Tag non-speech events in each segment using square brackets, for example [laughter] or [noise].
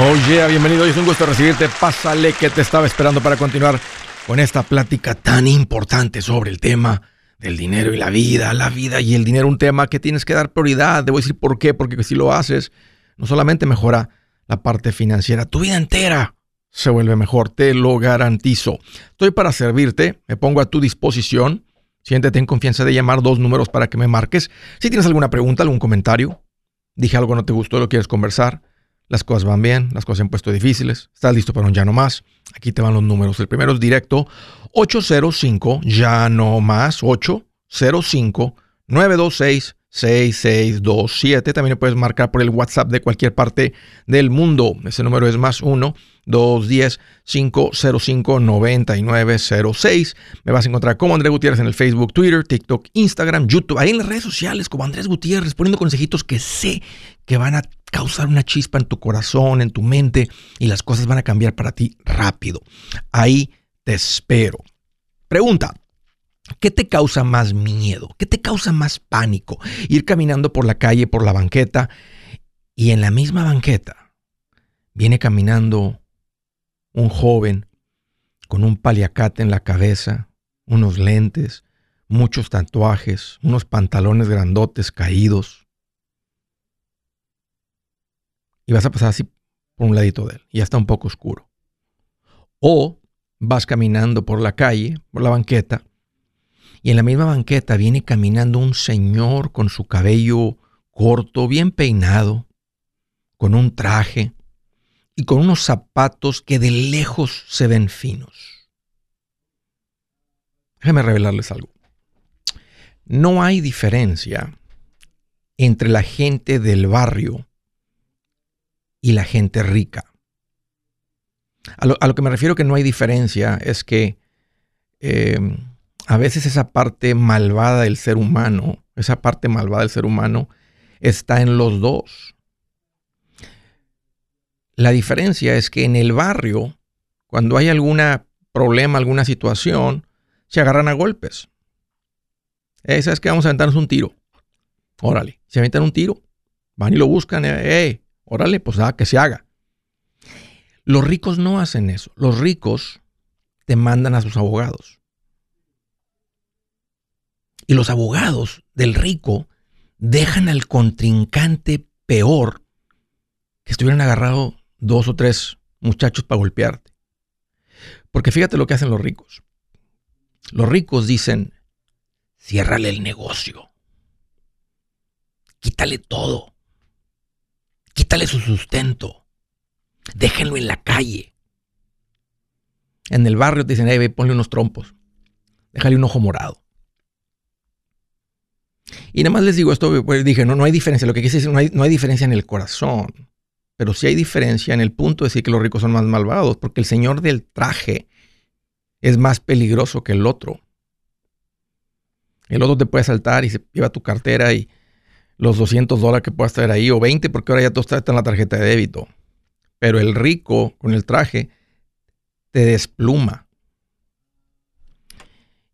Oh yeah, bienvenido. Es un gusto recibirte. Pásale que te estaba esperando para continuar con esta plática tan importante sobre el tema del dinero y la vida. La vida y el dinero, un tema que tienes que dar prioridad. Debo decir por qué, porque si lo haces, no solamente mejora la parte financiera, tu vida entera se vuelve mejor, te lo garantizo. Estoy para servirte, me pongo a tu disposición. Siéntete en confianza de llamar dos números para que me marques. Si tienes alguna pregunta, algún comentario, dije algo no te gustó, lo quieres conversar las cosas van bien, las cosas se han puesto difíciles, estás listo para un ya no más. Aquí te van los números. El primero es directo 805 ya no más 805 926 6627. También puedes marcar por el WhatsApp de cualquier parte del mundo. Ese número es más 1 210 505 9906. Me vas a encontrar como Andrés Gutiérrez en el Facebook, Twitter, TikTok, Instagram, YouTube, ahí en las redes sociales como Andrés Gutiérrez, poniendo consejitos que sé que van a causar una chispa en tu corazón, en tu mente, y las cosas van a cambiar para ti rápido. Ahí te espero. Pregunta. ¿Qué te causa más miedo? ¿Qué te causa más pánico? Ir caminando por la calle, por la banqueta, y en la misma banqueta viene caminando un joven con un paliacate en la cabeza, unos lentes, muchos tatuajes, unos pantalones grandotes caídos, y vas a pasar así por un ladito de él y ya está un poco oscuro. O vas caminando por la calle, por la banqueta, y en la misma banqueta viene caminando un señor con su cabello corto, bien peinado, con un traje y con unos zapatos que de lejos se ven finos. Déjenme revelarles algo. No hay diferencia entre la gente del barrio y la gente rica. A lo, que me refiero que no hay diferencia es que em, a veces esa parte malvada del ser humano, esa parte malvada del ser humano está en los dos. La diferencia es que en el barrio, cuando hay algún problema, alguna situación, se agarran a golpes. Eh, ¿Sabes que Vamos a aventarnos un tiro. Órale, se aventan un tiro. Van y lo buscan. Eh, Órale, pues que se haga. Los ricos no hacen eso. Los ricos te mandan a sus abogados. Y los abogados del rico dejan al contrincante peor que estuvieran agarrado dos o tres muchachos para golpearte. Porque fíjate lo que hacen los ricos. Los ricos dicen, ciérrale el negocio. Quítale todo. Quítale su sustento. Déjenlo en la calle. En el barrio te dicen, ponle unos trompos. Déjale un ojo morado. Y nada más les digo esto, pues dije, no, no hay diferencia. Lo que quise decir, no hay, no hay diferencia en el corazón. Pero sí hay diferencia en el punto de decir que los ricos son más malvados, porque el señor del traje es más peligroso que el otro. El otro te puede saltar y se lleva tu cartera y los 200 dólares que puedas traer ahí, o 20, porque ahora ya todo está en la tarjeta de débito. Pero el rico con el traje te despluma.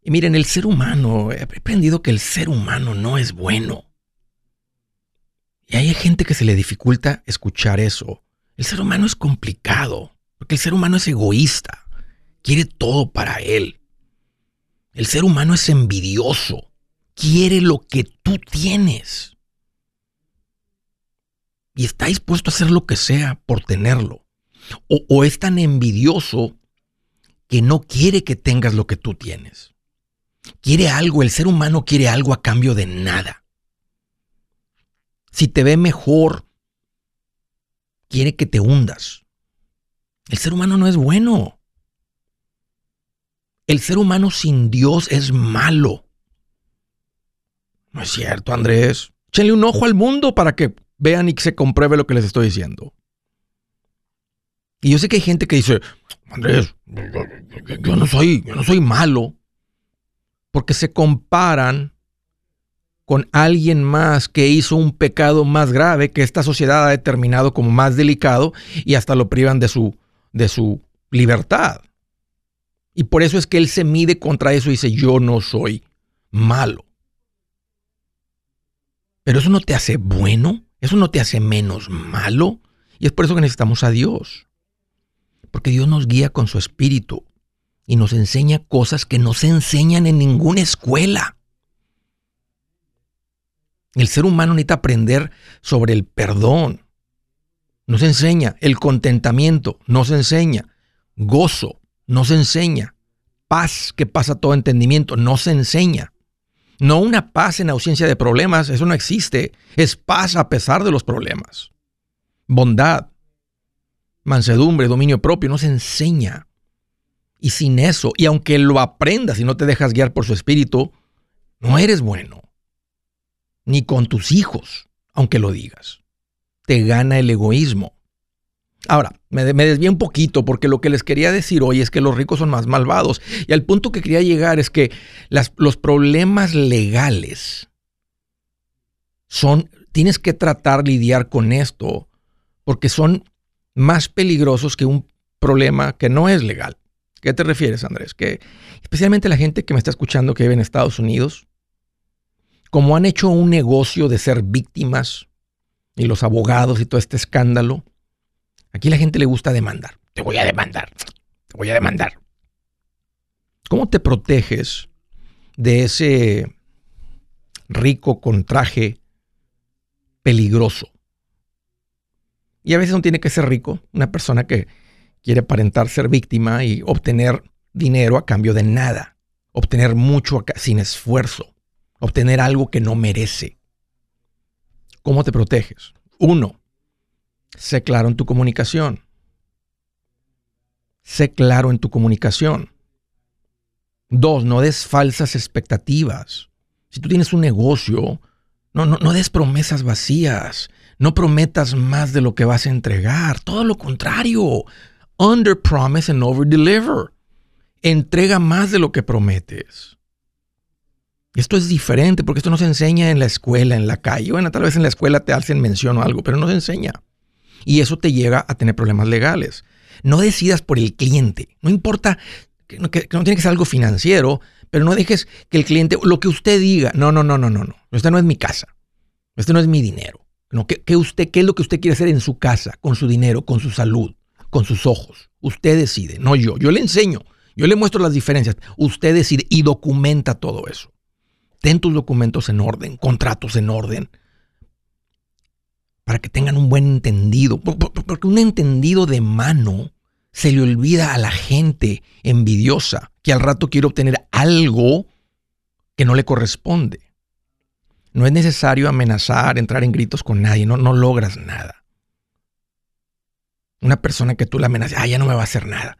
Y miren, el ser humano, he aprendido que el ser humano no es bueno. Y hay gente que se le dificulta escuchar eso. El ser humano es complicado, porque el ser humano es egoísta, quiere todo para él. El ser humano es envidioso, quiere lo que tú tienes y está dispuesto a hacer lo que sea por tenerlo. O, es tan envidioso que no quiere que tengas lo que tú tienes. Quiere algo, el ser humano quiere algo a cambio de nada. Si te ve mejor, quiere que te hundas. El ser humano no es bueno. El ser humano sin Dios es malo. No es cierto, Andrés. Échenle un ojo al mundo para que vean y que se compruebe lo que les estoy diciendo. Y yo sé que hay gente que dice, Andrés, yo, no soy, yo no soy malo, porque se comparan con alguien más que hizo un pecado más grave que esta sociedad ha determinado como más delicado y hasta lo privan de su, de su libertad. Y por eso es que él se mide contra eso y dice, yo no soy malo. Pero eso no te hace bueno. ¿Eso no te hace menos malo? Y es por eso que necesitamos a Dios. Porque Dios nos guía con su espíritu y nos enseña cosas que no se enseñan en ninguna escuela. El ser humano necesita aprender sobre el perdón. No se enseña. El contentamiento no se enseña. Gozo no se enseña. Paz que pasa todo entendimiento no se enseña. No una paz en ausencia de problemas, eso no existe. Es paz a pesar de los problemas. Bondad, mansedumbre, dominio propio, no se enseña. Y sin eso, y aunque lo aprendas y no te dejas guiar por su espíritu, no eres bueno. Ni con tus hijos, aunque lo digas. Te gana el egoísmo. Ahora, me, desvié un poquito porque lo que les quería decir hoy es que los ricos son más malvados. Y al punto que quería llegar es que los problemas legales son, tienes que tratar lidiar con esto porque son más peligrosos que un problema que no es legal. ¿Qué te refieres, Andrés? Que especialmente la gente que me está escuchando que vive en Estados Unidos, como han hecho un negocio de ser víctimas y los abogados y todo este escándalo, aquí la gente le gusta demandar. Te voy a demandar, te voy a demandar. ¿Cómo te proteges de ese rico con traje peligroso? Y a veces no tiene que ser rico, una persona que quiere aparentar ser víctima y obtener dinero a cambio de nada, obtener mucho sin esfuerzo, obtener algo que no merece. ¿Cómo te proteges? Uno, sé claro en tu comunicación. Sé claro en tu comunicación. Dos, no des falsas expectativas. Si tú tienes un negocio, no, no, no des promesas vacías. No prometas más de lo que vas a entregar. Todo lo contrario under promise and over deliver. Entrega más de lo que prometes. Esto es diferente porque esto no se enseña en la escuela, en la calle. Bueno, tal vez en la escuela te hacen mención o algo, pero no se enseña. Y eso te llega a tener problemas legales. No decidas por el cliente. No importa que no, tiene que ser algo financiero, pero no dejes que el cliente, lo que usted diga, no, no, no, no, no, no. Esta no es mi casa. Este no es mi dinero. No, ¿qué, usted, ¿Qué es lo que usted quiere hacer en su casa, con su dinero, con su salud? con sus ojos. Usted decide, no yo. Yo le enseño, yo le muestro las diferencias. Usted decide y documenta todo eso. Ten tus documentos en orden, contratos en orden, para que tengan un buen entendido. Porque un entendido de mano se le olvida a la gente envidiosa que al rato quiere obtener algo que no le corresponde. No es necesario amenazar, entrar en gritos con nadie, no, no logras nada. Una persona que tú la amenazas, ah, ya no me va a hacer nada.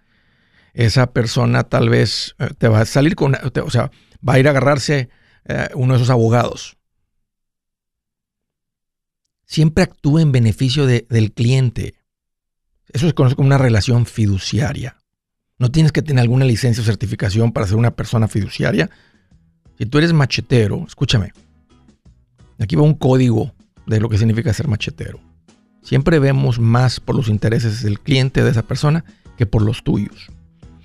Esa persona tal vez eh, te va a salir con, o sea, va a ir a agarrarse eh, uno de esos abogados. Siempre actúa en beneficio del cliente. Eso se conoce como una relación fiduciaria. No tienes que tener alguna licencia o certificación para ser una persona fiduciaria. Si tú eres machetero, escúchame. Aquí va un código de lo que significa ser machetero. Siempre vemos más por los intereses del cliente de esa persona que por los tuyos.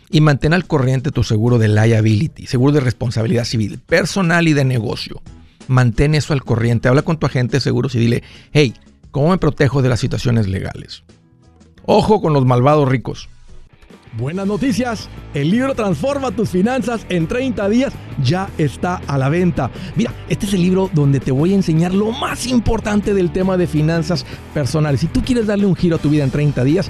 Y mantén al corriente tu seguro de liability, seguro de responsabilidad civil, personal y de negocio. Mantén eso al corriente. Habla con tu agente de seguros y dile, hey, ¿cómo me protejo de las situaciones legales? Ojo con los malvados ricos. Buenas noticias, el libro Transforma tus finanzas en 30 días ya está a la venta. Mira, este es el libro donde te voy a enseñar lo más importante del tema de finanzas personales. Si tú quieres darle un giro a tu vida en 30 días,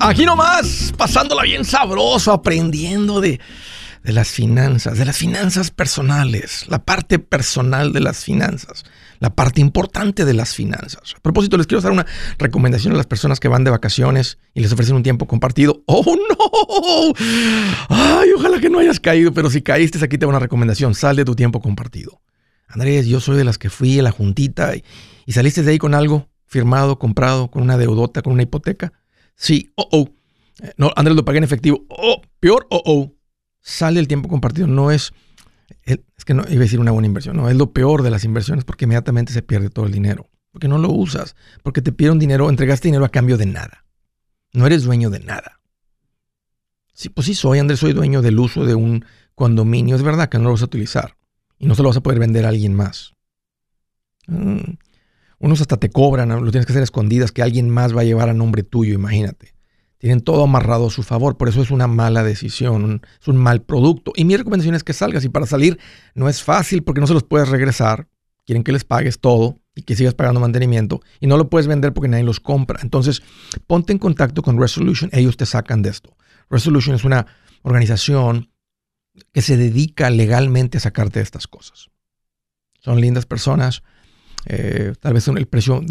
Aquí nomás, pasándola bien sabroso, aprendiendo de, de las finanzas, de las finanzas personales, la parte personal de las finanzas, la parte importante de las finanzas. A propósito, les quiero dar una recomendación a las personas que van de vacaciones y les ofrecen un tiempo compartido. [laughs] ¡Oh, no! Ay, ojalá que no hayas caído, pero si caíste, aquí te va una recomendación. Sal de tu tiempo compartido. Andrés, yo soy de las que fui a la juntita y, y saliste de ahí con algo firmado, comprado, con una deudota, con una hipoteca. Sí, oh, oh. No, Andrés lo pagué en efectivo. Oh, peor, oh, oh. Sale el tiempo compartido. No es, es que no iba a decir una buena inversión. No, es lo peor de las inversiones porque inmediatamente se pierde todo el dinero. Porque no lo usas. Porque te piden dinero, entregaste dinero a cambio de nada. No eres dueño de nada. Sí, pues sí soy, Andrés, soy dueño del uso de un condominio. Es verdad que no lo vas a utilizar. Y no se lo vas a poder vender a alguien más. Mm. Unos hasta te cobran, lo tienes que hacer escondidas, que alguien más va a llevar a nombre tuyo, imagínate. Tienen todo amarrado a su favor, por eso es una mala decisión, es un mal producto. Y mi recomendación es que salgas y para salir no es fácil porque no se los puedes regresar, quieren que les pagues todo y que sigas pagando mantenimiento y no lo puedes vender porque nadie los compra. Entonces, ponte en contacto con Resolution, ellos te sacan de esto. Resolution es una organización que se dedica legalmente a sacarte de estas cosas. Son lindas personas, eh, tal vez el precio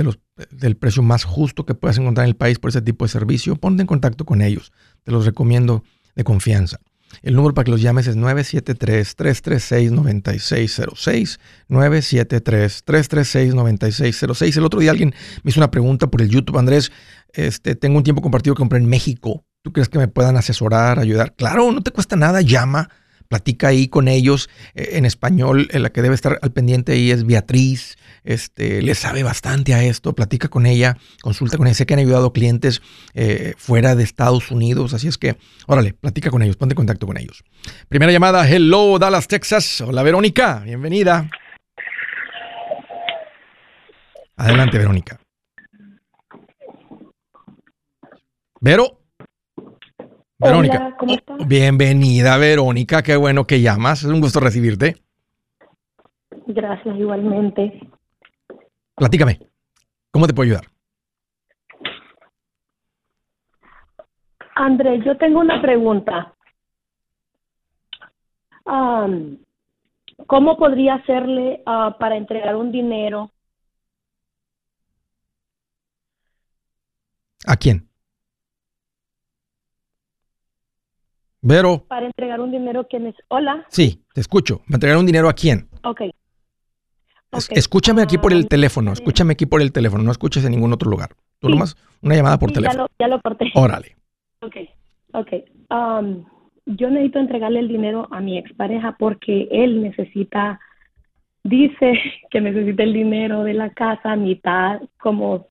del precio más justo que puedas encontrar en el país por ese tipo de servicio, ponte en contacto con ellos. Te los recomiendo de confianza. El número para que los llames es 973-336-9606. 973-336-9606. El otro día alguien me hizo una pregunta por el YouTube. Andrés, este, tengo un tiempo compartido que compré en México. ¿Tú crees que me puedan asesorar, ayudar? Claro, no te cuesta nada. Llama, platica ahí con ellos. Eh, en español, la que debe estar al pendiente ahí es Beatriz este, le sabe bastante a esto, platica con ella, consulta con ella. Sé que han ayudado clientes eh, fuera de Estados Unidos, así es que, órale, platica con ellos, ponte en contacto con ellos. Primera llamada, hello, Dallas, Texas. Hola, Verónica, bienvenida. Adelante, Verónica. Vero. Verónica. ¿cómo estás? bienvenida, Verónica. Qué bueno que llamas. Es un gusto recibirte. Gracias, igualmente. Platícame, ¿cómo te puedo ayudar? André, yo tengo una pregunta. Um, ¿Cómo podría hacerle uh, para entregar un dinero? ¿A quién? Vero. Para entregar un dinero que es... Hola. Sí, te escucho. ¿Para entregar un dinero a quién? Ok. Okay. Escúchame aquí por el Ah, teléfono, escúchame aquí por el teléfono, no escuches en ningún otro lugar. Tú Sí. nomás una llamada por Sí, ya teléfono. lo, ya lo corté. Órale. Ok, ok. Um, yo necesito entregarle el dinero a mi expareja porque él necesita, dice [laughs] que necesita el dinero de la casa mitad, como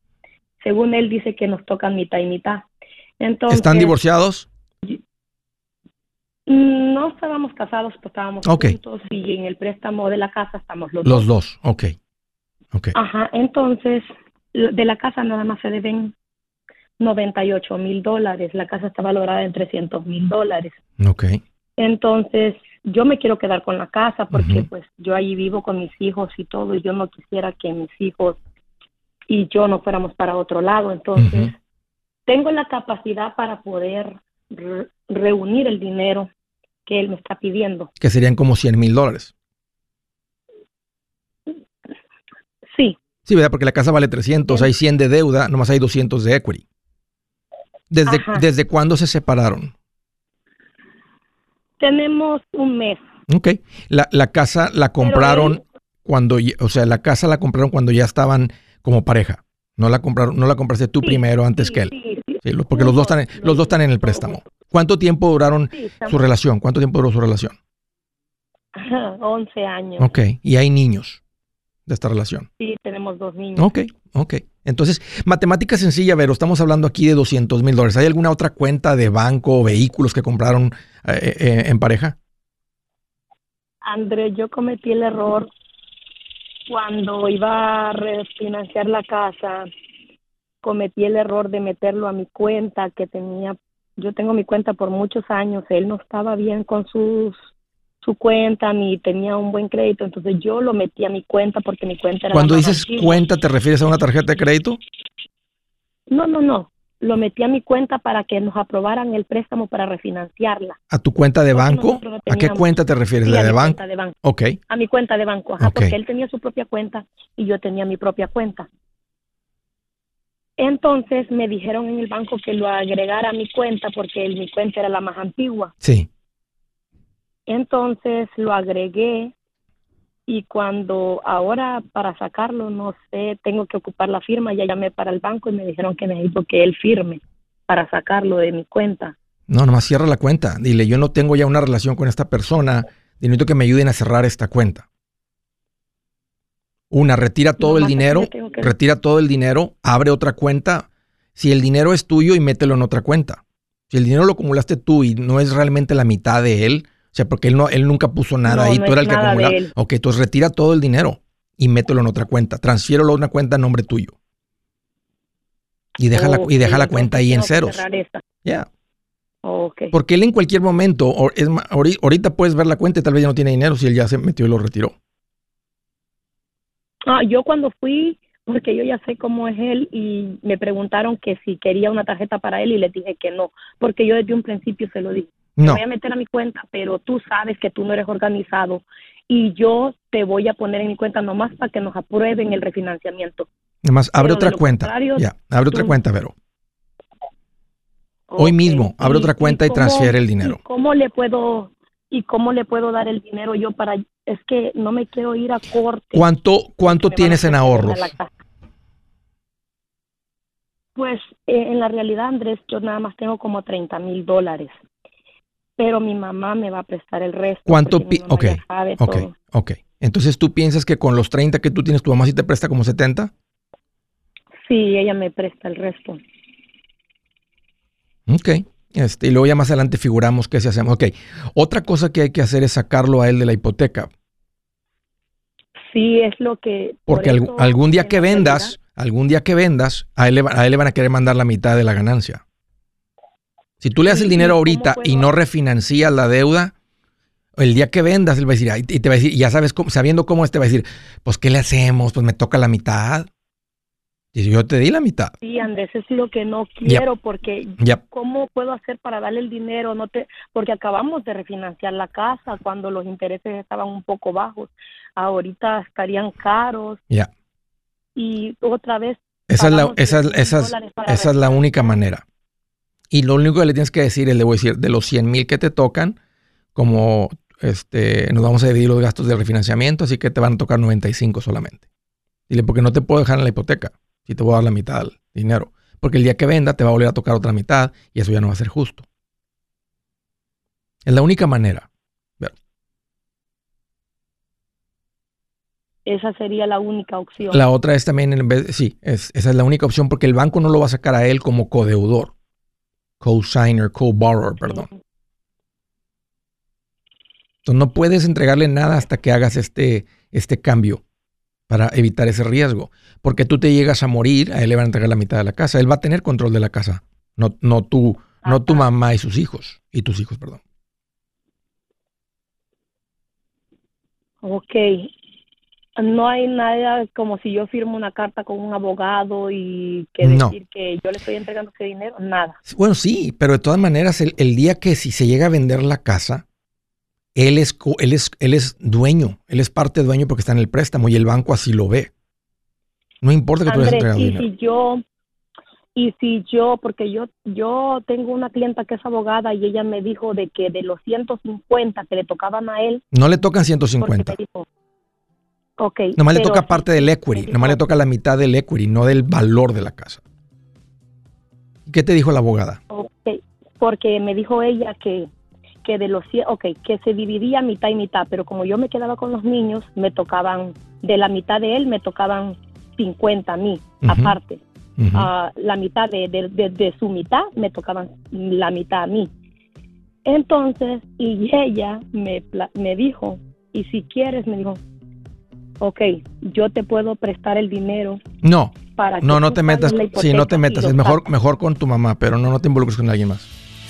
según él dice que nos toca mitad y mitad. Entonces, ¿Están divorciados? No estábamos casados, pues estábamos juntos y en el préstamo de la casa estamos los, Los dos. dos, ok. Ok. Ajá, entonces de la casa nada más se deben 98 mil dólares. La casa está valorada en 300 mil dólares. Ok. Entonces, yo me quiero quedar con la casa porque pues yo ahí vivo con mis hijos y todo y yo no quisiera que mis hijos y yo no fuéramos para otro lado. Entonces, tengo la capacidad para poder reunir el dinero que él me está pidiendo. Que serían como 100 mil dólares. Sí. Sí, ¿verdad? Porque la casa vale 300, hay 100 de deuda, nomás hay 200 de equity. ¿Desde, ¿desde cuándo se separaron? Tenemos un mes. Ok. La, la casa la compraron cuando, o sea, la casa la compraron cuando ya estaban como pareja. No la compraron, no la compraste tú primero antes que él. Sí, porque los dos están, en, los dos están en el préstamo. ¿Cuánto tiempo duraron su relación? ¿Cuánto tiempo duró su relación? [laughs] 11 años. Ok. ¿Y hay niños de esta relación? Sí, tenemos dos niños. Ok, ok. Entonces, matemática sencilla, Vero, estamos hablando aquí de 200 mil dólares. ¿Hay alguna otra cuenta de banco o vehículos que compraron eh, eh, en pareja? André, yo cometí el error cuando iba a refinanciar la casa, cometí el error de meterlo a mi cuenta que tenía, yo tengo mi cuenta por muchos años, él no estaba bien con sus su cuenta ni tenía un buen crédito, entonces yo lo metí a mi cuenta porque mi cuenta era Cuando dices cuenta, ¿te refieres a una tarjeta de crédito? No, no, no lo metí a mi cuenta para que nos aprobaran el préstamo para refinanciarla. ¿A tu cuenta de banco? ¿A qué cuenta te refieres? ¿La de, banco? de banco? Ok. A mi cuenta de banco, ajá, porque él tenía su propia cuenta y yo tenía mi propia cuenta. Entonces me dijeron en el banco que lo agregara a mi cuenta porque mi cuenta era la más antigua. Sí. Entonces lo agregué y cuando ahora para sacarlo, no sé, tengo que ocupar la firma, ya llamé para el banco y me dijeron que necesito que él firme para sacarlo de mi cuenta. No, nomás cierra la cuenta. Dile, yo no tengo ya una relación con esta persona, necesito que me ayuden a cerrar esta cuenta. Una, retira todo el dinero, retira todo el dinero, abre otra cuenta. Si el dinero es tuyo y mételo en otra cuenta. Si el dinero lo acumulaste tú y no es realmente la mitad de él, o sea, porque él, no, él nunca puso nada ahí, tú eras el que acumulaba. Ok, entonces retira todo el dinero y mételo en otra cuenta. Transfiéralo a una cuenta a nombre tuyo. Y deja, la, y deja la cuenta ahí en ceros. Ya. Okay. Porque él en cualquier momento, es, ahorita puedes ver la cuenta y tal vez ya no tiene dinero si él ya se metió y lo retiró. Ah, yo cuando fui, porque yo ya sé cómo es él y me preguntaron que si quería una tarjeta para él y le dije que no, porque yo desde un principio se lo dije. No. voy a meter a mi cuenta, pero tú sabes que tú no eres organizado y yo te voy a poner en mi cuenta nomás para que nos aprueben el refinanciamiento. Nomás abre otra cuenta. Ya, abre otra cuenta, Vero. Hoy mismo, abre otra cuenta y, transfiere el dinero. ¿Cómo le puedo y cómo le puedo dar el dinero yo para es que no me quiero ir a corte. ¿Cuánto cuánto tienes en ahorros? Pues eh, en la realidad, Andrés, yo nada más tengo como 30 mil dólares pero mi mamá me va a prestar el resto. ¿Cuánto? Ok, ok, ok. Entonces tú piensas que con los 30 que tú tienes, tu mamá sí te presta como 70? Sí, ella me presta el resto. Ok. Este, y luego ya más adelante figuramos qué se hacemos. Ok. Otra cosa que hay que hacer es sacarlo a él de la hipoteca. Sí, es lo que... Porque algún día que vendas, algún día que vendas, a él, a él le van a querer mandar la mitad de la ganancia. Si tú le das el dinero ahorita y no refinancias la deuda, el día que vendas, él va a decir, y te va a decir, ya sabes, cómo, sabiendo cómo es, te va a decir, pues, ¿qué le hacemos? Pues me toca la mitad. Y yo te di la mitad. Sí, Andrés, es lo que no quiero, porque ¿cómo puedo hacer para darle el dinero? No te, porque acabamos de refinanciar la casa cuando los intereses estaban un poco bajos. Ahorita estarían caros. Ya. Y otra vez. Esa es la, esa, esa, esa es la única manera. Y lo único que le tienes que decir es, le voy a decir, de los 100 mil que te tocan, como este, nos vamos a dividir los gastos de refinanciamiento, así que te van a tocar 95 solamente. Dile, porque no te puedo dejar en la hipoteca, si te voy a dar la mitad del dinero. Porque el día que venda te va a volver a tocar otra mitad y eso ya no va a ser justo. Es la única manera. Esa sería la única opción. La otra es también, en vez, sí, esa es la única opción porque el banco no lo va a sacar a él como codeudor co-signer, co-borrower, perdón. Entonces no puedes entregarle nada hasta que hagas este, este cambio para evitar ese riesgo. Porque tú te llegas a morir, a él le van a entregar la mitad de la casa. Él va a tener control de la casa, no, no, tú, no tu mamá y sus hijos, y tus hijos, perdón. Ok. no hay nada como si yo firmo una carta con un abogado y que No. decir que yo le estoy entregando ese dinero, nada. Bueno, sí, pero de todas maneras, el, el día que si se llega a vender la casa, él es, él, es, él es dueño, él es parte dueño porque está en el préstamo y el banco así lo ve. No importa que tú le hayas entregado y dinero. si yo, y si yo, porque yo, yo tengo una clienta que es abogada y ella me dijo de que de los 150 que le tocaban a él, No le tocan porque 150. me dijo, ok. Nomás le toca parte del equity, dijo, nomás le toca la mitad del equity, no del valor de la casa. ¿Qué te dijo la abogada? ok, porque me dijo ella que, que de los 100, ok, que se dividía mitad y mitad, pero como yo me quedaba con los niños, me tocaban, de la mitad de él me tocaban 50 a mí, aparte. Ah, la mitad de, de- de- de su mitad me tocaban la mitad a mí. Entonces, y ella me, me dijo, y si quieres, me dijo, ok, yo te puedo prestar el dinero No, para no, no te metas. Sí, no te metas. Es mejor, sacas". mejor con tu mamá, pero no, no te involucres con alguien más.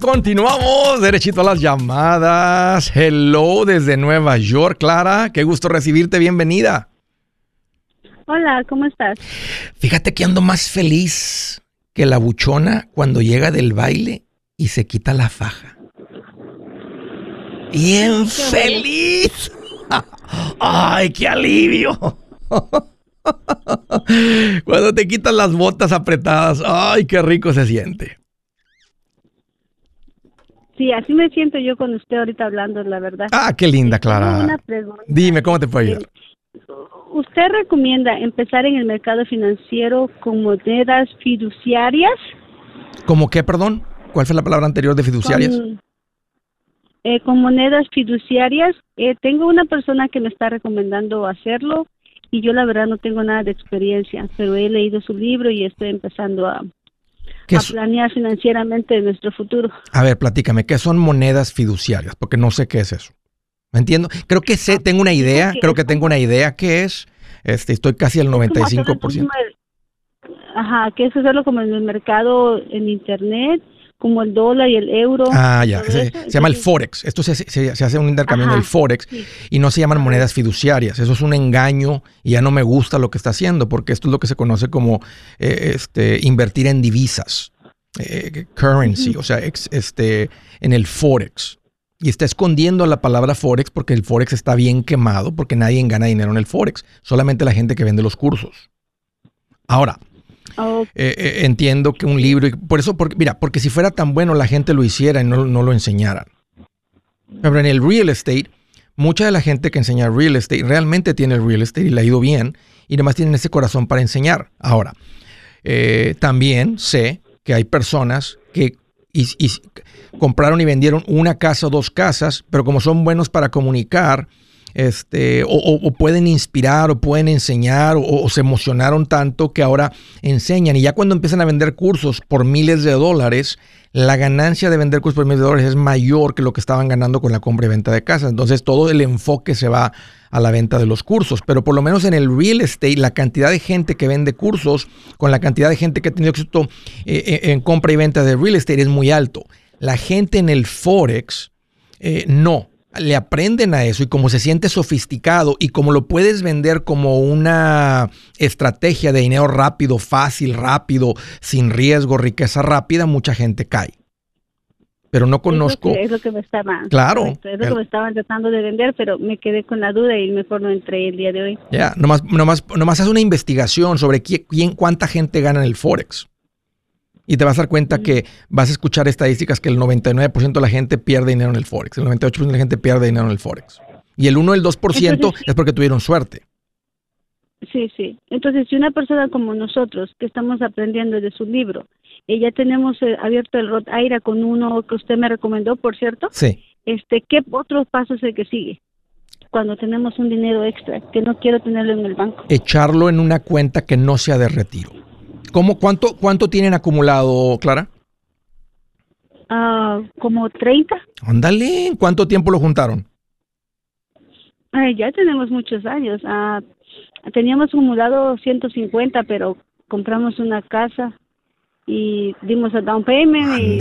Continuamos derechito a las llamadas. Hello desde Nueva York, Clara. Qué gusto recibirte. Bienvenida. Hola, ¿cómo estás? Fíjate que ando más feliz que la buchona cuando llega del baile y se quita la faja. Bien feliz. [laughs] Ay, qué alivio. [laughs] Cuando te quitan las botas apretadas, ay, qué rico se siente. Sí, así me siento yo con usted ahorita hablando, la verdad. Ah, qué linda, una Clara. Dime, ¿cómo te puedo ayudar? ¿Usted recomienda empezar en el mercado financiero con monedas fiduciarias? ¿Cómo qué, perdón? ¿Cuál fue la palabra anterior de fiduciarias? Con, eh, con monedas fiduciarias. Eh, tengo una persona que me está recomendando hacerlo y yo la verdad no tengo nada de experiencia, pero he leído su libro y estoy empezando a, ¿Qué a planear financieramente nuestro futuro. A ver, platícame, ¿qué son monedas fiduciarias? Porque no sé qué es eso. ¿Me entiendo? Creo que sé, tengo una idea, creo que tengo una idea qué es. Este, estoy casi al como hacerlo 95%. como el- Ajá, que es hacerlo como en el mercado en internet, como el dólar y el euro. Ah, ya, se, llama el Forex. Esto se, se- se hace un intercambio en Ajá, el Forex sí. y no se llaman monedas fiduciarias. Eso es un engaño y ya no me gusta lo que está haciendo porque esto es lo que se conoce como eh, este, invertir en divisas, eh, currency, o sea, ex- este, en el Forex. Y está escondiendo la palabra Forex porque el Forex está bien quemado porque nadie gana dinero en el Forex, solamente la gente que vende los cursos. Ahora, Eh, eh, entiendo que un libro, y por eso, porque, mira, porque si fuera tan bueno la gente lo hiciera y no, no lo enseñaran. Pero en el real estate, mucha de la gente que enseña real estate realmente tiene el real estate y le ha ido bien y además tienen ese corazón para enseñar. Ahora, eh, también sé que hay personas que compraron y vendieron una casa o dos casas, pero como son buenos para comunicar, este, o, o- pueden inspirar o pueden enseñar o, o se emocionaron tanto que ahora enseñan y ya cuando empiezan a vender cursos por miles de dólares, la ganancia de vender cursos por miles de dólares es mayor que lo que estaban ganando con la compra y venta de casas. Entonces todo el enfoque se va a la venta de los cursos, pero por lo menos en el real estate la cantidad de gente que vende cursos con la cantidad de gente que ha tenido éxito eh, eh, en compra y venta de real estate es muy alto. La gente en el forex eh, no. Le aprenden a eso y como se siente sofisticado y como lo puedes vender como una estrategia de dinero rápido, fácil, rápido, sin riesgo, riqueza rápida, mucha gente cae. Pero no conozco. Es lo que, me estaban. Claro. es lo que me estaban tratando de vender, pero me quedé con la duda y mejor no entré el día de hoy. Ya, nomás, nomás, nomás haz una investigación sobre quién, cuánta gente gana en el Forex. Y te vas a dar cuenta que vas a escuchar estadísticas que el 99% de la gente pierde dinero en el Forex, el 98% de la gente pierde dinero en el Forex. Y el 1 o el 2% es porque tuvieron suerte. Sí, sí. Entonces, si una persona como nosotros, que estamos aprendiendo de su libro, y ya tenemos eh, abierto el Rot Aira con uno que usted me recomendó, por cierto, sí. este, ¿qué otros pasos es el que sigue? Cuando tenemos un dinero extra, que no quiero tenerlo en el banco. Echarlo en una cuenta que no sea de retiro. ¿Cómo, cuánto, ¿Cuánto tienen acumulado, Clara? Ah, como 30. Ándale, ¿cuánto tiempo lo juntaron? ya tenemos muchos años. Ah, teníamos acumulado 150, pero compramos una casa y dimos el down payment y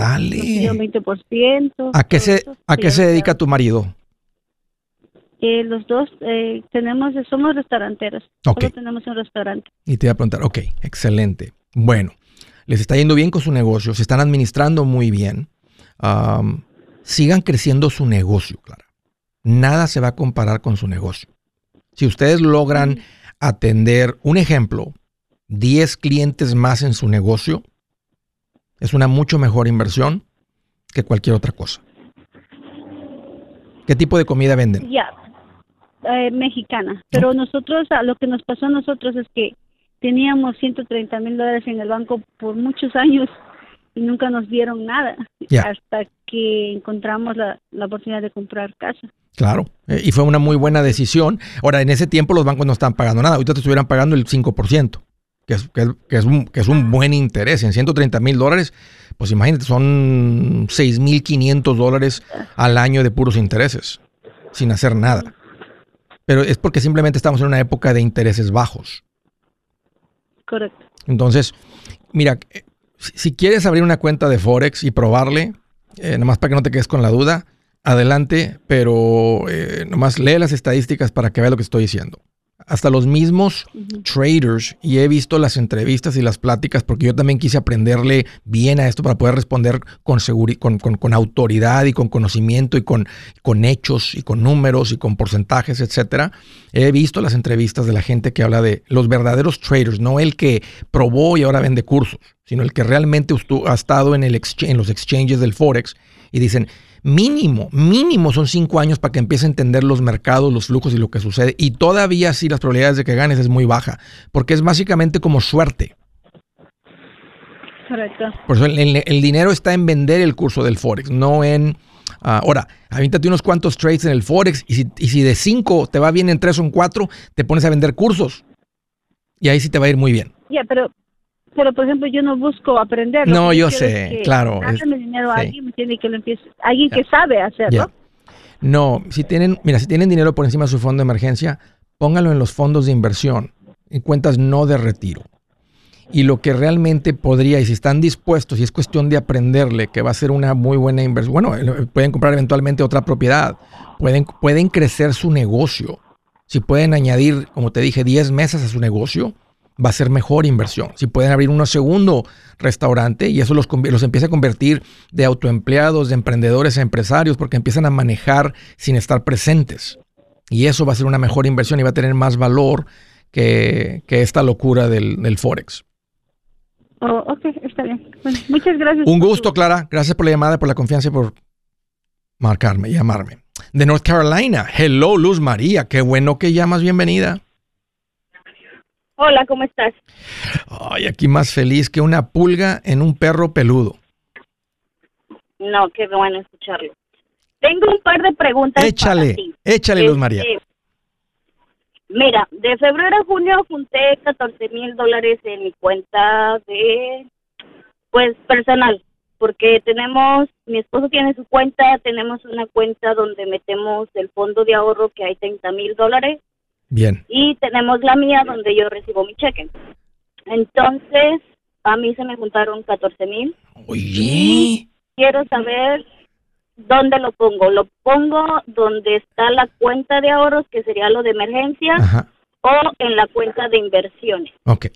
nos 20%. ¿A qué se, a qué se dedica tu marido? Eh, los dos eh, tenemos, somos restauranteros. Okay. tenemos un restaurante. Y te iba a preguntar, ok, excelente. Bueno, les está yendo bien con su negocio, se están administrando muy bien. sigan creciendo su negocio, Clara. Nada se va a comparar con su negocio. Si ustedes logran atender, un ejemplo, 10 clientes más en su negocio, es una mucho mejor inversión que cualquier otra cosa. ¿Qué tipo de comida venden? Ya, eh, mexicana. Pero nosotros, lo que nos pasó a nosotros es que teníamos 130 mil dólares en el banco por muchos años y nunca nos dieron nada hasta que encontramos la, oportunidad de comprar casa. Claro, eh, y fue una muy buena decisión. Ahora, en ese tiempo los bancos no estaban pagando nada, ahorita te estuvieran pagando el 5%, que es, que, es, un, que es un buen interés. En 130 mil dólares, pues imagínate, son 6.500 dólares al año de puros intereses, sin hacer nada. Pero es porque simplemente estamos en una época de intereses bajos. Correcto. Entonces, mira, eh, si quieres abrir una cuenta de Forex y probarle, eh, nomás para que no te quedes con la duda, adelante, pero eh, nomás lee las estadísticas para que vea lo que estoy diciendo hasta los mismos traders, y he visto las entrevistas y las pláticas, porque yo también quise aprenderle bien a esto para poder responder con, con, con, autoridad y con conocimiento y con, con hechos y con números y con porcentajes, etcétera. He visto las entrevistas de la gente que habla de los verdaderos traders, no el que probó y ahora vende cursos, sino el que realmente ha estado en, el en los exchanges del Forex y dicen, mínimo, mínimo son cinco años para que empiece a entender los mercados, los flujos y lo que sucede. Y todavía sí las probabilidades de que ganes es muy baja, porque es básicamente como suerte. Correcto. Por eso el, dinero está en vender el curso del Forex, no en... Uh, ahora, avíntate unos cuantos trades en el Forex y si, y si de cinco te va bien en tres o en cuatro, te pones a vender cursos. Y ahí sí te va a ir muy bien. Ya, pero pero por ejemplo yo no busco aprender. No, yo sé, claro. dinero a alguien, tiene que lo empiece, alguien que sabe hacerlo. No, si tienen, mira, si tienen dinero por encima de su fondo de emergencia, póngalo en los fondos de inversión, en cuentas no de retiro. Y lo que realmente podría, y si están dispuestos, y es cuestión de aprenderle, que va a ser una muy buena inversión, bueno, eh, pueden comprar eventualmente otra propiedad, pueden, pueden crecer su negocio. Si pueden añadir, como te dije, 10 meses a su negocio, va a ser mejor inversión. Si pueden abrir un segundo restaurante y eso los, los empieza a convertir de autoempleados, de emprendedores a empresarios, porque empiezan a manejar sin estar presentes. Y eso va a ser una mejor inversión y va a tener más valor que, esta locura del, Forex. Oh, ok, está bien. muchas gracias. Un gusto, Clara. Gracias por la llamada, por la confianza y por marcarme, llamarme. De North Carolina. Hello, Luz María. Qué bueno que llamas. Bienvenida. Hola, ¿cómo estás? Ay, aquí más feliz que una pulga en un perro peludo. No, qué bueno escucharlo. Tengo un par de preguntas. Échale, para ti. échale, Luz María. Este, mira, de febrero a junio junté 14 mil dólares en mi cuenta de, pues, personal, porque tenemos, mi esposo tiene su cuenta, tenemos una cuenta donde metemos el fondo de ahorro que hay 30 mil dólares Bien. Y tenemos la mía donde yo recibo mi cheque. Entonces, a mí se me juntaron 14 mil. Oye. Quiero saber dónde lo pongo. Lo pongo donde está la cuenta de ahorros, que sería lo de emergencia, Ajá. o en la cuenta de inversiones. Ok.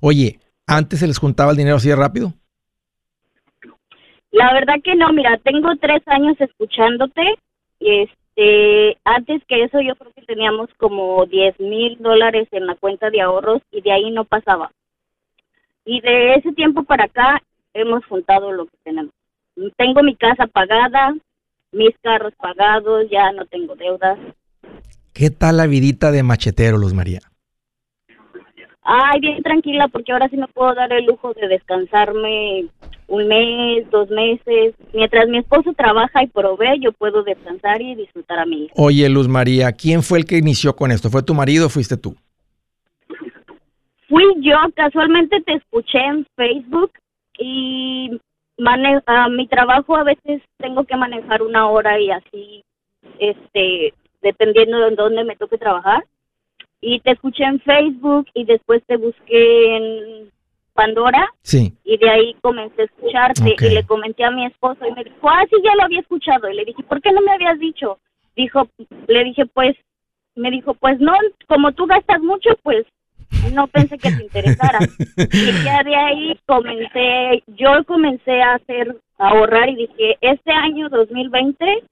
Oye, ¿antes se les juntaba el dinero así de rápido? La verdad que no, mira, tengo tres años escuchándote. y Este, antes que eso yo creo que teníamos como 10 mil dólares en la cuenta de ahorros y de ahí no pasaba. Y de ese tiempo para acá hemos juntado lo que tenemos. Tengo mi casa pagada, mis carros pagados, ya no tengo deudas. ¿Qué tal la vidita de machetero, Luz María? Ay, bien tranquila porque ahora sí me puedo dar el lujo de descansarme un mes, dos meses. Mientras mi esposo trabaja y provee, yo puedo descansar y disfrutar a mi hija. Oye, Luz María, ¿quién fue el que inició con esto? ¿Fue tu marido o fuiste tú? Fui yo, casualmente te escuché en Facebook y mane a mi trabajo a veces tengo que manejar una hora y así, este, dependiendo de dónde me toque trabajar. Y te escuché en Facebook y después te busqué en Pandora Sí. y de ahí comencé a escucharte y le comenté a mi esposo y me dijo, ah, sí, ya lo había escuchado. Y le dije, ¿por qué no me habías dicho? Dijo, le dije, pues, me dijo, pues no, como tú gastas mucho, pues no pensé que te interesara. [laughs] y ya de ahí comencé, yo comencé a hacer, a ahorrar y dije, este año 2020,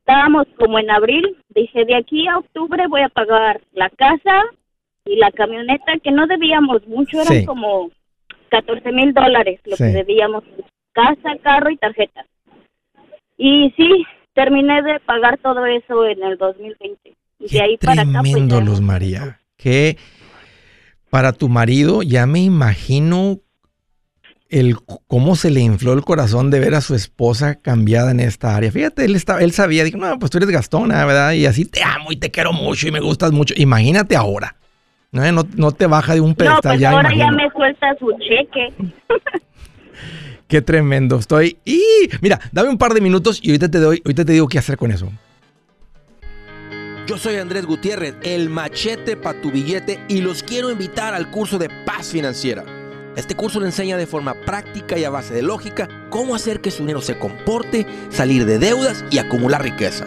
estábamos como en abril, dije, de aquí a octubre voy a pagar la casa y la camioneta, que no debíamos mucho, eran Sí. como 14 mil dólares lo Sí. que debíamos, casa, carro y tarjeta. Y sí, terminé de pagar todo eso en el 2020. Y de ahí para acá, pues tremendo, ya Luz María. Que para tu marido ya me imagino el cómo se le infló el corazón de ver a su esposa cambiada en esta área. Fíjate, él estaba, él sabía, dijo, no, pues tú eres gastona, ¿verdad? Y así te amo y te quiero mucho y me gustas mucho. Imagínate ahora. No, no, no te baja de un No, pedestal pues ya, ahora ya me suelta su cheque. [laughs] Qué tremendo estoy. Y mira, dame un par de minutos y ahorita te doy, ahorita te digo qué hacer con eso. Yo soy Andrés Gutiérrez, el machete para tu billete y los quiero invitar al curso de paz financiera. Este curso le enseña de forma práctica y a base de lógica cómo hacer que su dinero se comporte, salir de deudas y acumular riqueza.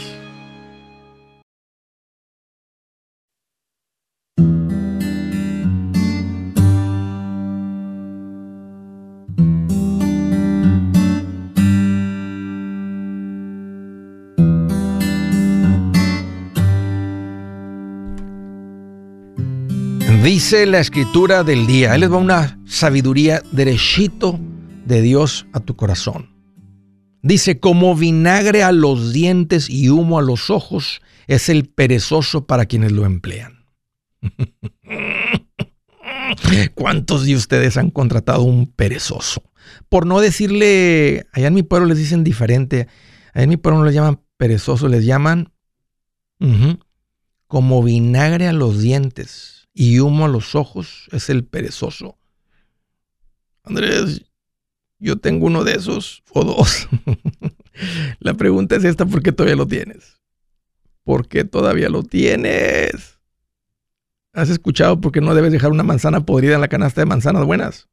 Dice la escritura del día. Ahí les va una sabiduría derechito de Dios a tu corazón. Dice, como vinagre a los dientes y humo a los ojos es el perezoso para quienes lo emplean. [laughs] ¿Cuántos de ustedes han contratado un perezoso? Por no decirle, allá en mi pueblo les dicen diferente, allá en mi pueblo no les llaman perezoso, les llaman como vinagre a los dientes y humo a los ojos es el perezoso. Andrés, yo tengo uno de esos o dos. [laughs] La pregunta es esta, ¿por qué todavía lo tienes? ¿Por qué todavía lo tienes? ¿Has escuchado por qué no debes dejar una manzana podrida en la canasta de manzanas buenas?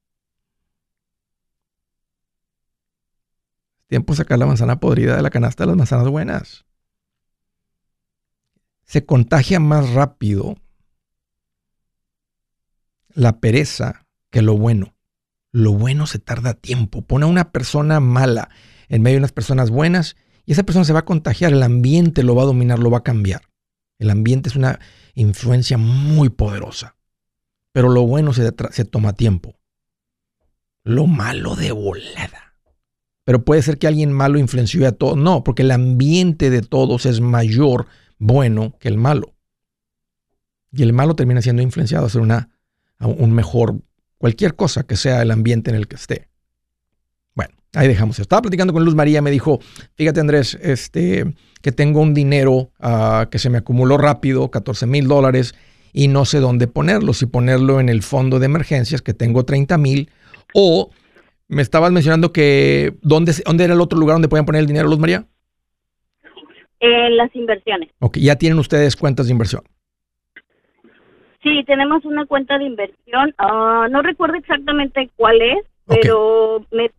Tiempo sacar la manzana podrida de la canasta de las manzanas buenas. Se contagia más rápido la pereza que lo bueno. Lo bueno se tarda tiempo. Pone a una persona mala en medio de unas personas buenas y esa persona se va a contagiar. El ambiente lo va a dominar, lo va a cambiar. El ambiente es una influencia muy poderosa. Pero lo bueno se, se toma tiempo. Lo malo de volada. Pero puede ser que alguien malo influenció a todos. No, porque el ambiente de todos es mayor bueno que el malo. Y el malo termina siendo influenciado a ser una, un mejor, cualquier cosa que sea el ambiente en el que esté. Bueno, ahí dejamos. Estaba platicando con Luz María, me dijo, fíjate Andrés, este, que tengo un dinero ah, que se me acumuló rápido, 14 mil dólares, y no sé dónde ponerlo, si ponerlo en el fondo de emergencias, que tengo 30 mil, o me estabas mencionando que, ¿dónde, ¿dónde era el otro lugar donde podían poner el dinero, Luz María? En las inversiones. Ok, ya tienen ustedes cuentas de inversión. Sí, tenemos una cuenta de inversión. Ah, no recuerdo exactamente cuál es, pero me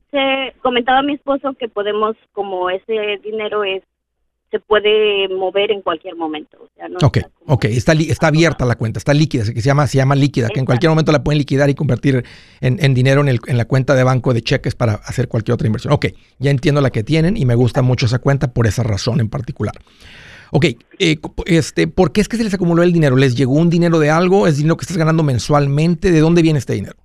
comentaba mi esposo que podemos, como ese dinero es se puede mover en cualquier momento. O sea, no ok, está, okay. está, está abierta la cuenta, está líquida, que se llama, se llama líquida, que en cualquier momento la pueden liquidar y convertir en, dinero en, el, en, la cuenta de banco de cheques para hacer cualquier otra inversión. Ok, ya entiendo la que tienen y me gusta mucho esa cuenta por esa razón en particular. Ok, eh, este, ¿por qué es que se les acumuló el dinero? ¿Les llegó un dinero de algo? ¿Es dinero que estás ganando mensualmente? ¿De dónde viene este dinero?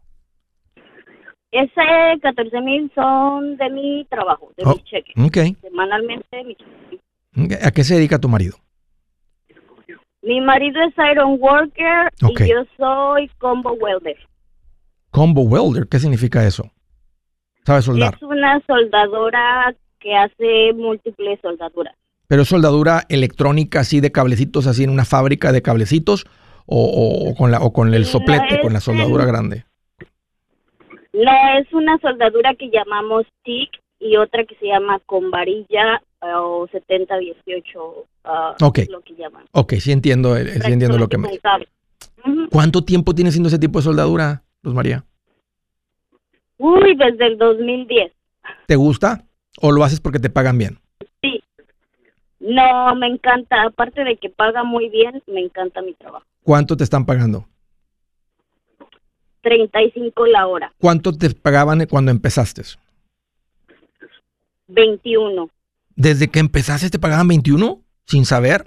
Ese 14 mil son de mi trabajo, de oh, mi cheque. Ok. Semanalmente mi cheque. ¿A qué se dedica tu marido? Mi marido es iron worker y yo soy combo welder. Combo welder, ¿qué significa eso? ¿Sabe soldar? Es una soldadora que hace múltiples soldaduras. ¿Pero es soldadura electrónica así de cablecitos, así en una fábrica de cablecitos? ¿O, con, la, o con el soplete, con la soldadura grande? No, es una soldadura que llamamos TIC y otra que se llama con varilla o 70, 18, uh, okay. lo que llaman. Ok, sí entiendo, eh, sí entiendo lo que me... ¿Cuánto tiempo tienes haciendo ese tipo de soldadura, Luz María? Uy, desde el 2010. ¿Te gusta o lo haces porque te pagan bien? No, me encanta. Aparte de que paga muy bien, me encanta mi trabajo. ¿Cuánto te están pagando? 35 la hora. ¿Cuánto te pagaban cuando empezaste? 21. ¿Desde que empezaste te pagaban 21 sin saber?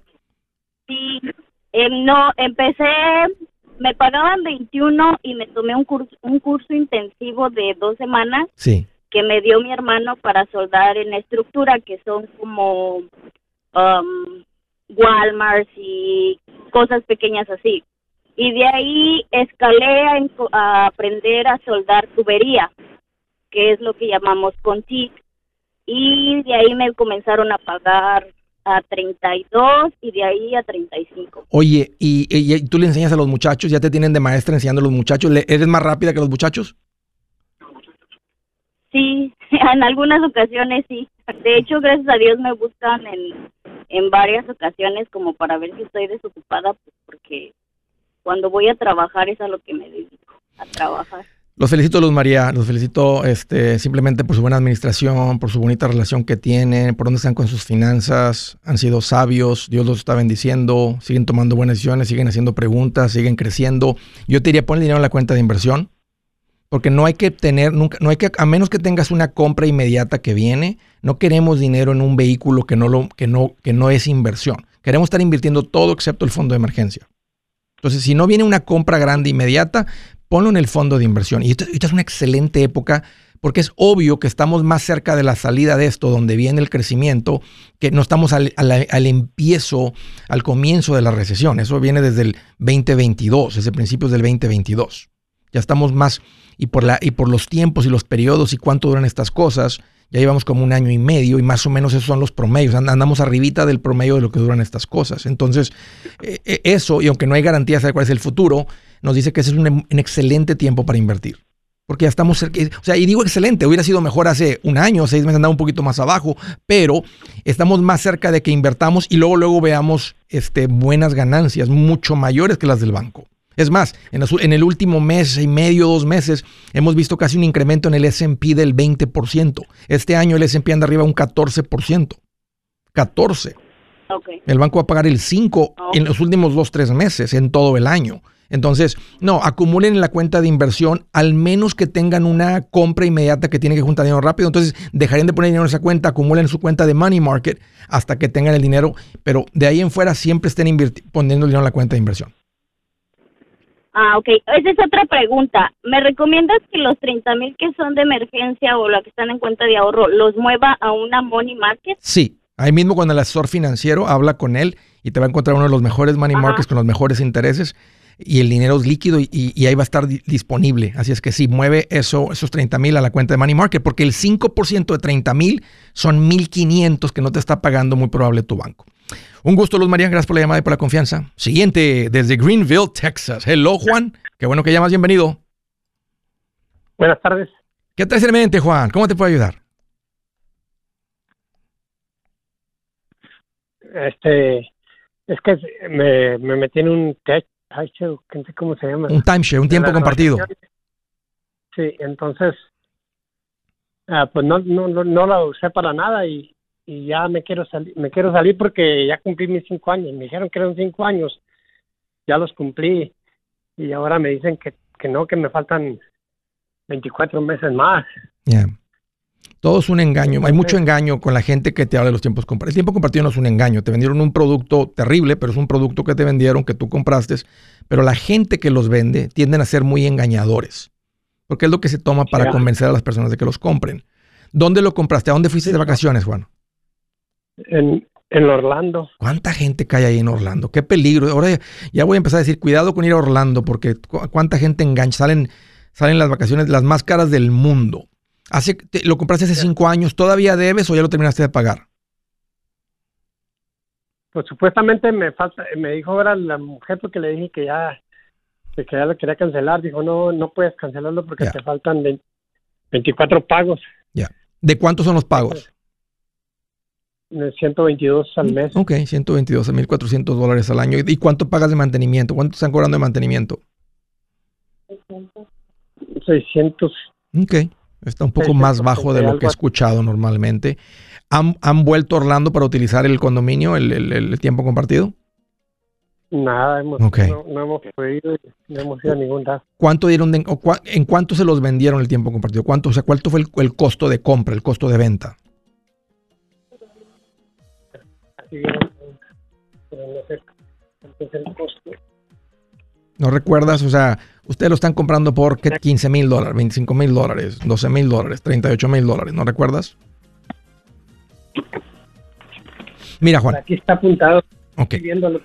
Sí, eh, no, empecé, me pagaban 21 y me tomé un curso, un curso intensivo de dos semanas. Sí. Que me dio mi hermano para soldar en estructura, que son como um, Walmart y cosas pequeñas así. Y de ahí escalé a, a aprender a soldar tubería, que es lo que llamamos contic y de ahí me comenzaron a pagar a 32 y de ahí a 35. Oye, ¿y, y, tú le enseñas a los muchachos? ¿Ya te tienen de maestra enseñando a los muchachos? ¿Eres más rápida que los muchachos? Sí, [laughs] en algunas ocasiones sí. De hecho, gracias a Dios me buscan en, en varias ocasiones como para ver si estoy desocupada, pues porque cuando voy a trabajar es a lo que me dedico, a trabajar. Los felicito, Luz María. Los felicito este, simplemente por su buena administración, por su bonita relación que tienen, por dónde están con sus finanzas. Han sido sabios. Dios los está bendiciendo. Siguen tomando buenas decisiones, siguen haciendo preguntas, siguen creciendo. Yo te diría, pon el dinero en la cuenta de inversión. Porque no hay que tener, nunca, no hay que, a menos que tengas una compra inmediata que viene, no queremos dinero en un vehículo que no, lo, que no, que no es inversión. Queremos estar invirtiendo todo excepto el fondo de emergencia. Entonces, si no viene una compra grande inmediata, ponlo en el fondo de inversión. Y esta, es una excelente época porque es obvio que estamos más cerca de la salida de esto, donde viene el crecimiento, que no estamos al, al, empiezo, al comienzo de la recesión. Eso viene desde el 2022, desde principios del 2022. Ya estamos más, y por, la, y por los tiempos y los periodos y cuánto duran estas cosas, ya llevamos como un año y medio y más o menos esos son los promedios. Andamos arribita del promedio de lo que duran estas cosas. Entonces, eh, eh, eso, y aunque no hay garantía de cuál es el futuro, nos dice que ese es un, excelente tiempo para invertir. Porque ya estamos cerca. O sea, y digo excelente, hubiera sido mejor hace un año, seis meses andaba un poquito más abajo, pero estamos más cerca de que invertamos y luego, luego veamos este, buenas ganancias mucho mayores que las del banco. Es más, en, el último mes y medio, dos meses, hemos visto casi un incremento en el SP del 20%. Este año el SP anda arriba un 14%. 14%. El banco va a pagar el 5% en los últimos dos, tres meses, en todo el año. Entonces, no, acumulen en la cuenta de inversión, al menos que tengan una compra inmediata que tienen que juntar dinero rápido. Entonces, dejarían de poner dinero en esa cuenta, acumulen en su cuenta de money market hasta que tengan el dinero, pero de ahí en fuera siempre estén poniendo dinero en la cuenta de inversión. Ah, ok. Esa es otra pregunta. ¿Me recomiendas que los 30 mil que son de emergencia o los que están en cuenta de ahorro los mueva a una money market? Sí, Ahí mismo con el asesor financiero, habla con él y te va a encontrar uno de los mejores money markets con los mejores intereses y el dinero es líquido y, ahí va a estar disponible. Así es que sí, mueve eso, esos 30 mil a la cuenta de money market porque el 5% de 30 mil son 1.500 que no te está pagando muy probable tu banco. Un gusto, Luz María. Gracias por la llamada y por la confianza. Siguiente, desde Greenville, Texas. Hello, Juan. Qué bueno que llamas. Bienvenido. Buenas tardes. ¿Qué traes en mente, Juan? ¿Cómo te puedo ayudar? Este, es que me, me metí en un tech, ¿cómo se llama? Un timeshare, un tiempo compartido. Sí, entonces, ah, pues no, no, no, no la usé para nada y, y ya me quiero salir, me quiero salir porque ya cumplí mis cinco años. Me dijeron que eran cinco años, ya los cumplí y ahora me dicen que, que no, que me faltan 24 meses más. Yeah. Todo es un engaño. Hay mucho engaño con la gente que te habla de los tiempos compartidos. El tiempo compartido no es un engaño. Te vendieron un producto terrible, pero es un producto que te vendieron, que tú compraste. Pero la gente que los vende tienden a ser muy engañadores. Porque es lo que se toma para convencer a las personas de que los compren. ¿Dónde lo compraste? ¿A dónde fuiste de vacaciones, Juan? En, Orlando. ¿Cuánta gente cae ahí en Orlando? Qué peligro. Ahora ya, voy a empezar a decir, cuidado con ir a Orlando, porque cuánta gente engancha. Salen, salen las vacaciones las más caras del mundo. Hace, ¿Lo compraste hace cinco años? ¿Todavía debes o ya lo terminaste de pagar? Pues supuestamente me falta, me dijo ahora la mujer porque le dije que ya, que ya lo quería cancelar. Dijo, no, no puedes cancelarlo porque te faltan 24 pagos. Ya. ¿De cuántos son los pagos? De 122 al mes. Ok, 122 a 1.400 dólares al año. ¿Y cuánto pagas de mantenimiento? ¿Cuánto están cobrando de mantenimiento? 600. Ok. Está un poco más bajo de lo que he escuchado normalmente. ¿Han, vuelto a Orlando para utilizar el condominio, el, tiempo compartido? Nada, hemos, no, hemos podido, no hemos ido a ningún lado. ¿Cuánto dieron ¿En cuánto se los vendieron el tiempo compartido? ¿Cuánto, o sea, ¿Cuánto fue el, costo de compra, el costo de venta? ¿No recuerdas? O sea, Ustedes lo están comprando por 15 mil dólares, 25 mil dólares, 12 mil dólares, 38 mil dólares, ¿no recuerdas? Mira, Juan. Aquí está apuntado.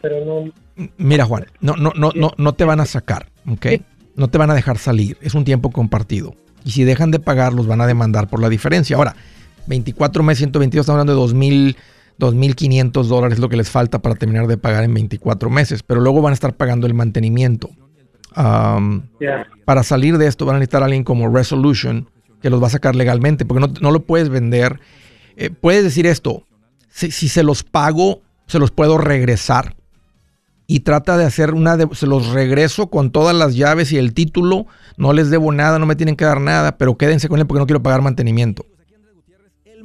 pero no. Mira, Juan, no, no, no, no, no te van a sacar, ¿ok? No te van a dejar salir. Es un tiempo compartido. Y si dejan de pagar, los van a demandar por la diferencia. Ahora, 24 meses, 122, estamos hablando de 2.000, 2.500 dólares es lo que les falta para terminar de pagar en 24 meses. Pero luego van a estar pagando el mantenimiento. Para salir de esto van a necesitar a alguien como Resolution que los va a sacar legalmente, porque no, lo puedes vender. Eh, puedes decir esto, si, se los pago, se los puedo regresar. Y trata de hacer una, de, se los regreso con todas las llaves y el título. No les debo nada, no me tienen que dar nada, pero quédense con él porque no quiero pagar mantenimiento.